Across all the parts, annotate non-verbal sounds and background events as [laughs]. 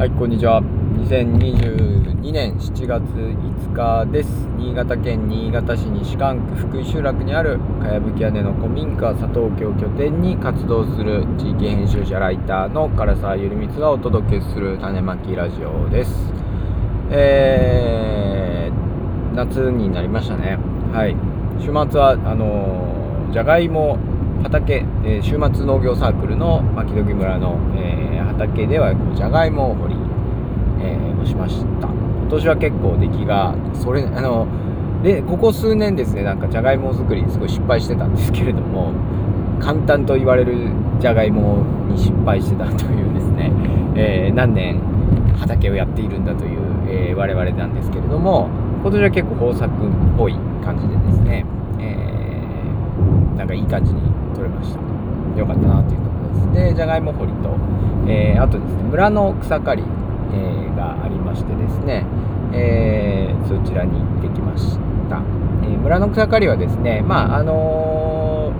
はい、こんにちは。2022年7月5日です。新潟県新潟市西館区福井集落にあるかやぶき屋根の古民家佐藤家を拠点に活動する地域編集者ライターの唐沢ゆりみつがお届けする種まきラジオです。えー、夏になりましたね。はい。週末は、あのじゃがいも畑、えー週末農業サークルの牧時村の、えー畑ではこうじゃがいもを掘り、えーをしました。今年は結構出来がそれあのでここ数年ですねなんかじゃがいも作りすごい失敗してたんですけれども簡単と言われるじゃがいもに失敗してたというですね、えー何年畑をやっているんだという、えー我々なんですけれども今年は結構豊作っぽい感じでですね、えーなんかいい感じに取れました。よかったなというですでじゃがいも掘りと、えーあとですね村の草刈り、えーがありましてですね、えーそちらに行ってきました、え村の草刈りはですねまああの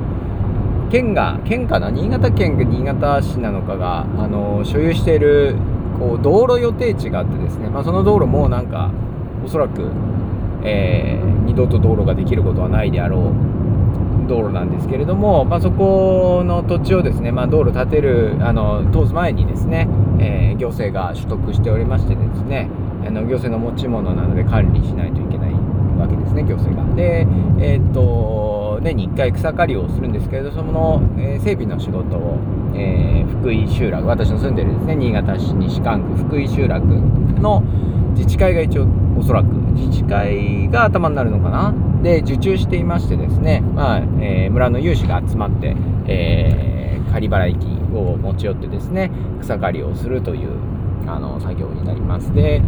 県が県かな？新潟県が新潟市なのかが、あの所有しているこう道路予定地があってですね、まあ、その道路もなんかおそらく、えー二度と道路ができることはないであろう道路なんですけれども、まあ、そこの土地をですね、まあ、道路建てるあの通す前にですね、えー行政が取得しておりましてですねあの行政の持ち物なので管理しないといけないわけですね行政が。で、えーっと年に1回草刈りをするんですけれどその、えー整備の仕事を、え福井集落私の住んでるですね新潟市西館区福井集落の自治会が一応おそらく。自治会が頭になるのかな？で受注していましてですね、まあえー村の有志が集まって、えー刈払い機を持ち寄ってですね草刈りをするというあの作業になります。で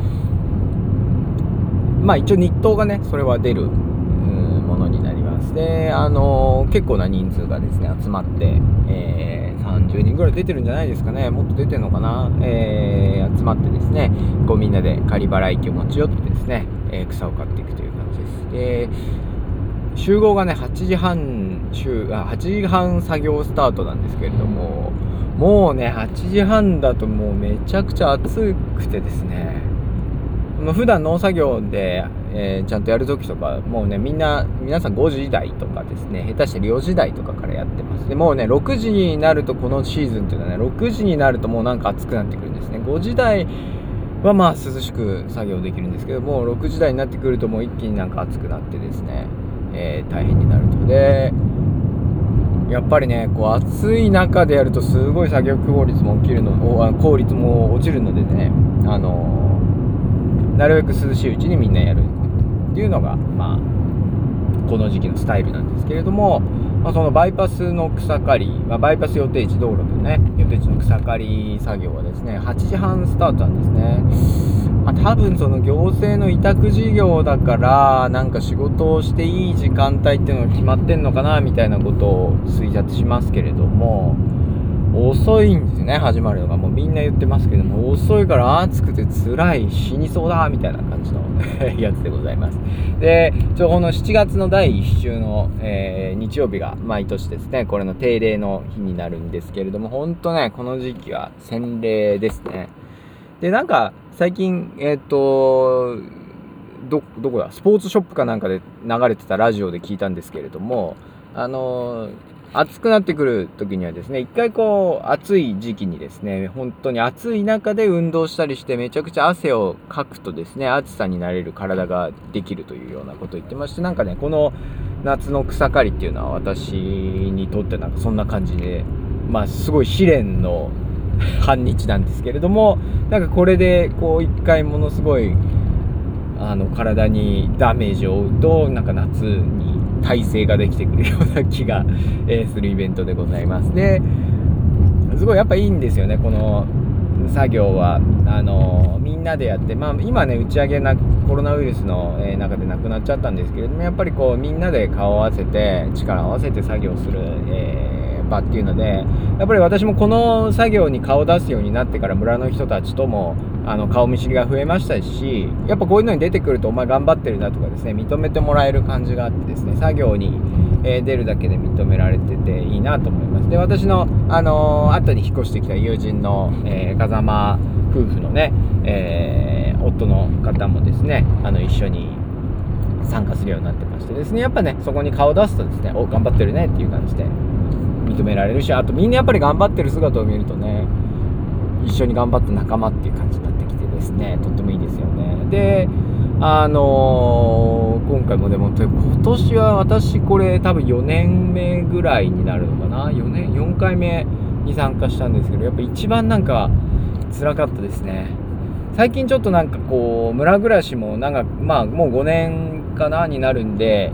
まあ一応日当がねそれは出るうんものになりますであの結構な人数がですね集まって、えー30人ぐらい出てるんじゃないですかね。もっと出てるのかな、えー集まってですねこうみんなで刈払い機を持ち寄ってですね、えー草を刈っていくという感じです。で集合がね8時半集あ8時半作業スタートなんですけれどももうね8時半だともうめちゃくちゃ暑くてですね。まあ普段農作業で、えーちゃんとやる時とかもうねみんな皆さん5時台とかですね下手して4時台とかからやってます。でもうね6時になるとこのシーズンっていうのはね6時になるともうなんか暑くなってくるんですね。5時台はまあ涼しく作業できるんですけどもう6時台になってくるともう一気になんか暑くなってですね、えー大変になると。でやっぱりねこう暑い中でやるとすごい作業効率も起きるの効率も落ちるのでねあのなるべく涼しいうちにみんなやるっていうのがまあこの時期のスタイルなんですけれども、まあ、そのバイパスの草刈り、まあ、バイパス予定地道路のね予定地の草刈り作業はですね8時半スタートなんですね、まあ、多分その行政の委託事業だからなんか仕事をしていい時間帯っていうのが決まってんのかなみたいなことを推察しますけれども遅いんですよね始まるのが。もうみんな言ってますけども遅いから暑くて辛い死にそうだみたいな感じの [laughs] やつでございます。でちょこの7月の第1週の、えー日曜日が毎年ですねこれの定例の日になるんですけれども本当ねこの時期は洗礼ですね。でなんか最近えっ、とどどこだ？スポーツショップかなんかで流れてたラジオで聞いたんですけれどもあの暑くなってくる時にはですね一回こう暑い時期にですね本当に暑い中で運動したりしてめちゃくちゃ汗をかくとですね暑さになれる体ができるというようなことを言ってましてなんかねこの夏の草刈りっていうのは私にとってなんかそんな感じでまあすごい試練の半日なんですけれどもなんかこれでこう一回ものすごいあの体にダメージを負うとなんか夏に体制ができてくるような気が、[laughs] えするイベントでございます。ですごいやっぱいいんですよね。この作業は。あのみんなでやって、まあ、今ね打ち上げなコロナウイルスの、中でなくなっちゃったんですけれどもやっぱりこうみんなで顔を合わせて力を合わせて作業する、えー場っていうのでやっぱり私もこの作業に顔を出すようになってから村の人たちともあの顔見知りが増えましたしやっぱこういうのに出てくるとお前頑張ってるなとかですね認めてもらえる感じがあってですね作業に、え出るだけで認められてていいなと思います。で私の、あのー後に引っ越してきた友人の、えー風間夫婦のね、えー、夫の方もですねあの一緒に参加するようになってましてですねやっぱねそこに顔を出すとですねお頑張ってるねっていう感じで認められるしあとみんなやっぱり頑張ってる姿を見るとね一緒に頑張った仲間っていう感じになってきてですねとってもいいですよね。であのー、今回もでも今年は私これ多分4年目ぐらいになるのかな？4年4回目に参加したんですけどやっぱ一番なんか辛かったですね。最近ちょっとなんかこう村暮らしもなんかまあもう5年かなになるんで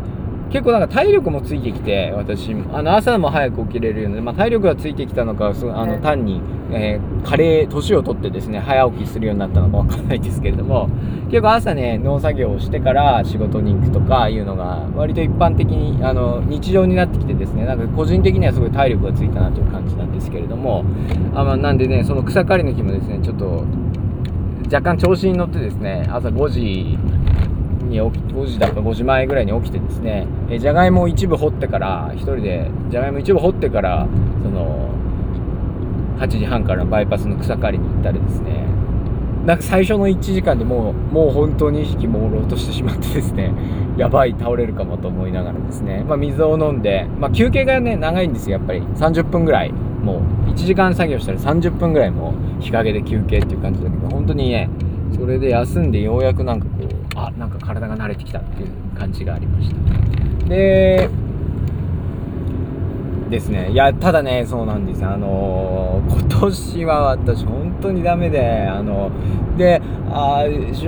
結構なんか体力もついてきて私あの朝も早く起きれるように、まあ、体力がついてきたのかそあの単に、えー、加齢年を取ってですね早起きするようになったのかわかんないですけれども結構朝ね農作業をしてから仕事に行くとかいうのが割と一般的にあの日常になってきてですねなんか個人的にはすごい体力がついたなという感じなんですけれどもあ、まあ、なんでねその草刈りの日もですねちょっと若干調子に乗ってですね朝5時に起き5時だか5時前ぐらいに起きてですねえじゃがいもを一部掘ってから1人でじゃがいも一部掘ってからその8時半からのバイパスの草刈りに行ったりですね。なんか最初の1時間でもうもう本当に意識朦朧としてしまってですね [laughs] やばい倒れるかもと思いながらですね、まあ、水を飲んで、まあ、休憩がね長いんですよやっぱり。30分ぐらい。もう1時間作業したら30分ぐらいもう日陰で休憩っていう感じだけど本当にねそれで休んでようやくなんかこうあなんか体が慣れてきたっていう感じがありました。でですね。いやただねそうなんですあのー、今年は私本当にダメであのであ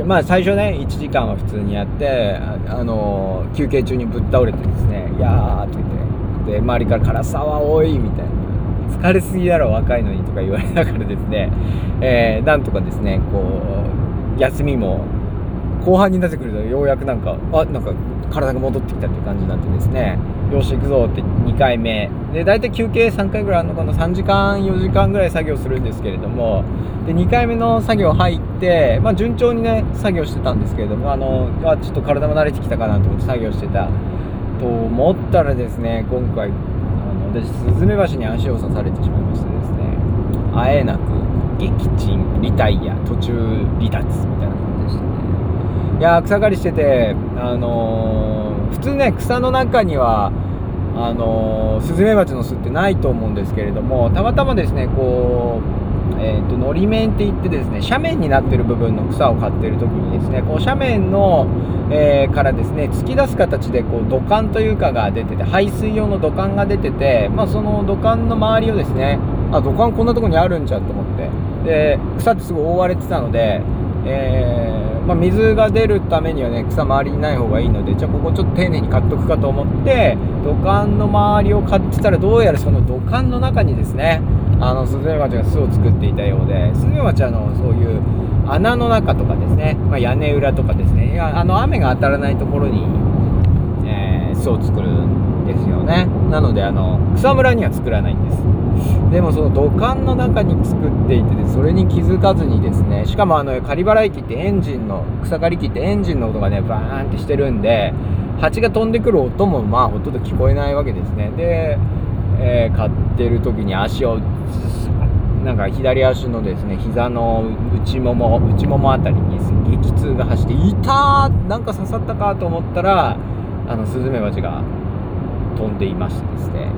まあ最初ね1時間は普通にやってあのー、休憩中にぶっ倒れてですね「いやー」って言ってで周りから「辛さは多い」みたいな。疲れすぎだろ若いのにとか言われながらですね、えー、なんとかですねこう休みも後半になってくるとようやくなんかあなんか体が戻ってきたっていう感じになってですね。よし行くぞって2回目。で大体休憩3回ぐらいあるのかな。3時間4時間ぐらい作業するんですけれども。で2回目の作業入って、まあ、順調にね作業してたんですけれどもあのあちょっと体も慣れてきたかなと思って作業してたと思ったらですね今回あの私スズメバチに足を刺されてしまいましてですね。あえなく撃沈リタイア途中離脱みたいな感じでしたね。いや草刈りしててあのー、普通ね草の中にはあのー、スズメバチの巣ってないと思うんですけれどもたまたまですねこうえーと、のり面って言ってですね斜面になってる部分の草を刈ってる時にですねこう斜面の、えー、からですね突き出す形でこう土管というかが出てて排水用の土管が出てて、まあ、その土管の周りをですねあ土管こんなとこにあるんじゃんと思ってで草ってすごい覆われてたので、えーまあ、水が出るためにはね草周りにない方がいいのでじゃあここちょっと丁寧に買っとくかと思って土管の周りを買ってたらどうやらその土管の中にですねあのスズメバチが巣を作っていたようでスズメバチはのそういう穴の中とかですね、まあ、屋根裏とかですねあの雨が当たらないところに、えー、巣を作るんですよね。なのであの草むらには作らないんです。でもその土管の中に作っていてそれに気づかずにですねしかもあの仮払機ってエンジンの草刈り機ってエンジンの音がねバーンってしてるんで蜂が飛んでくる音もまあほとんど聞こえないわけですね。で、えー、買ってる時に足をなんか左足のですね膝の内もも内ももあたりにですね激痛が走っていたーなんか刺さったかと思ったらあのスズメバチが飛んでいましてですね。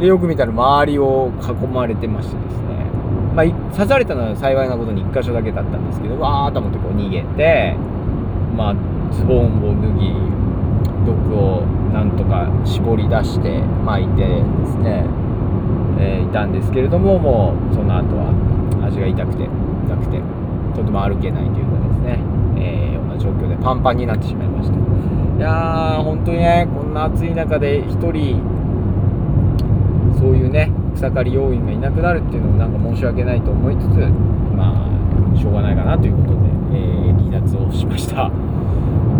でよく見たら周りを囲まれてましてですね、まあ、刺されたのは幸いなことに1箇所だけだったんですけどわーっと思ってこう逃げて、まあ、ズボンを脱ぎ毒をなんとか絞り出して巻いてですね、えー、いたんですけれどももうその後は足が痛くて痛くてとても歩けないというかですね、えー、ような状況でパンパンになってしまいました。いやー本当にねこんな暑い中で1人そういうね草刈り要員がいなくなるっていうのもなんか申し訳ないと思いつつまあしょうがないかなということで、えー、離脱をしました。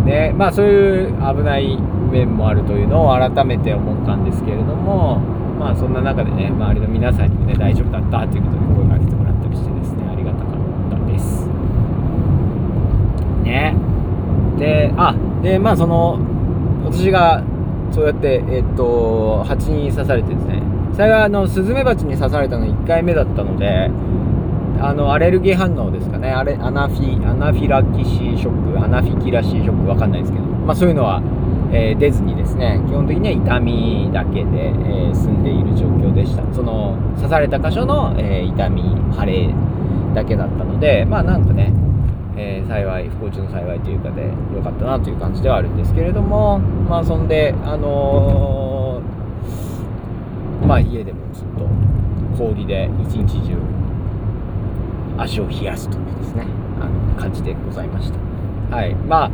で [laughs] まあそういう危ない面もあるというのを改めて思ったんですけれどもまあそんな中でね周りの皆さんにもね大丈夫だったということで声かけてもらったりしてですねありがたかったです。ね。であでまあその私がそうやってえっと蜂に刺されてですね。幸いあのスズメバチに刺されたの1回目だったのであのアレルギー反応ですかね。あれアナフィアナフィラキシーショックアナフィキラシーショックわかんないですけど、まあ、そういうのは、えー、出ずにですね基本的には痛みだけで、えー、済んでいる状況でした。その刺された箇所の、えー、痛み腫れだけだったのでまあなんかねえー、幸い不幸中の幸いというかで良かったなという感じではあるんですけれどもまあそんであのー、まあ家でもずっと氷で一日中足を冷やすというですねあの感じでございました。はい。まあ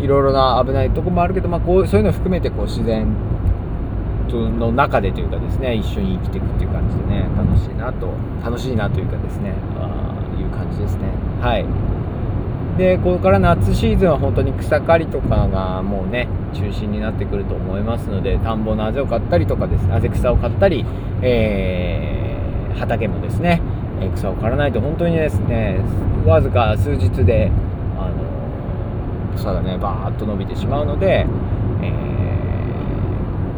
いろいろな危ないとこもあるけど、まあ、こうそういうのを含めてこう自然の中でというかですね一緒に生きていくっていう感じでね楽しいなと楽しいなというかですね感じですね。はい。でこれから夏シーズンは本当に草刈りとかがもうね中心になってくると思いますので田んぼのあぜを買ったりとかです。ねあぜ草を買ったり、えー、畑もですね、草を刈らないと本当にですねわずか数日であの草がねバーッと伸びてしまうので、え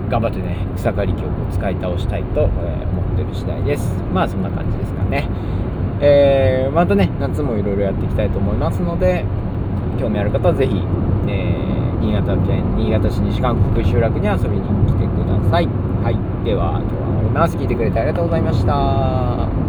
ー、頑張ってね草刈り機を使い倒したいと思ってる次第です。まあそんな感じですかね。えー、またね、夏もいろいろやっていきたいと思いますので、興味ある方は是非、えー、新潟県新潟市西韓国集落に遊びに来てください。はい。では、今日は終わります。聞いてくれてありがとうございました。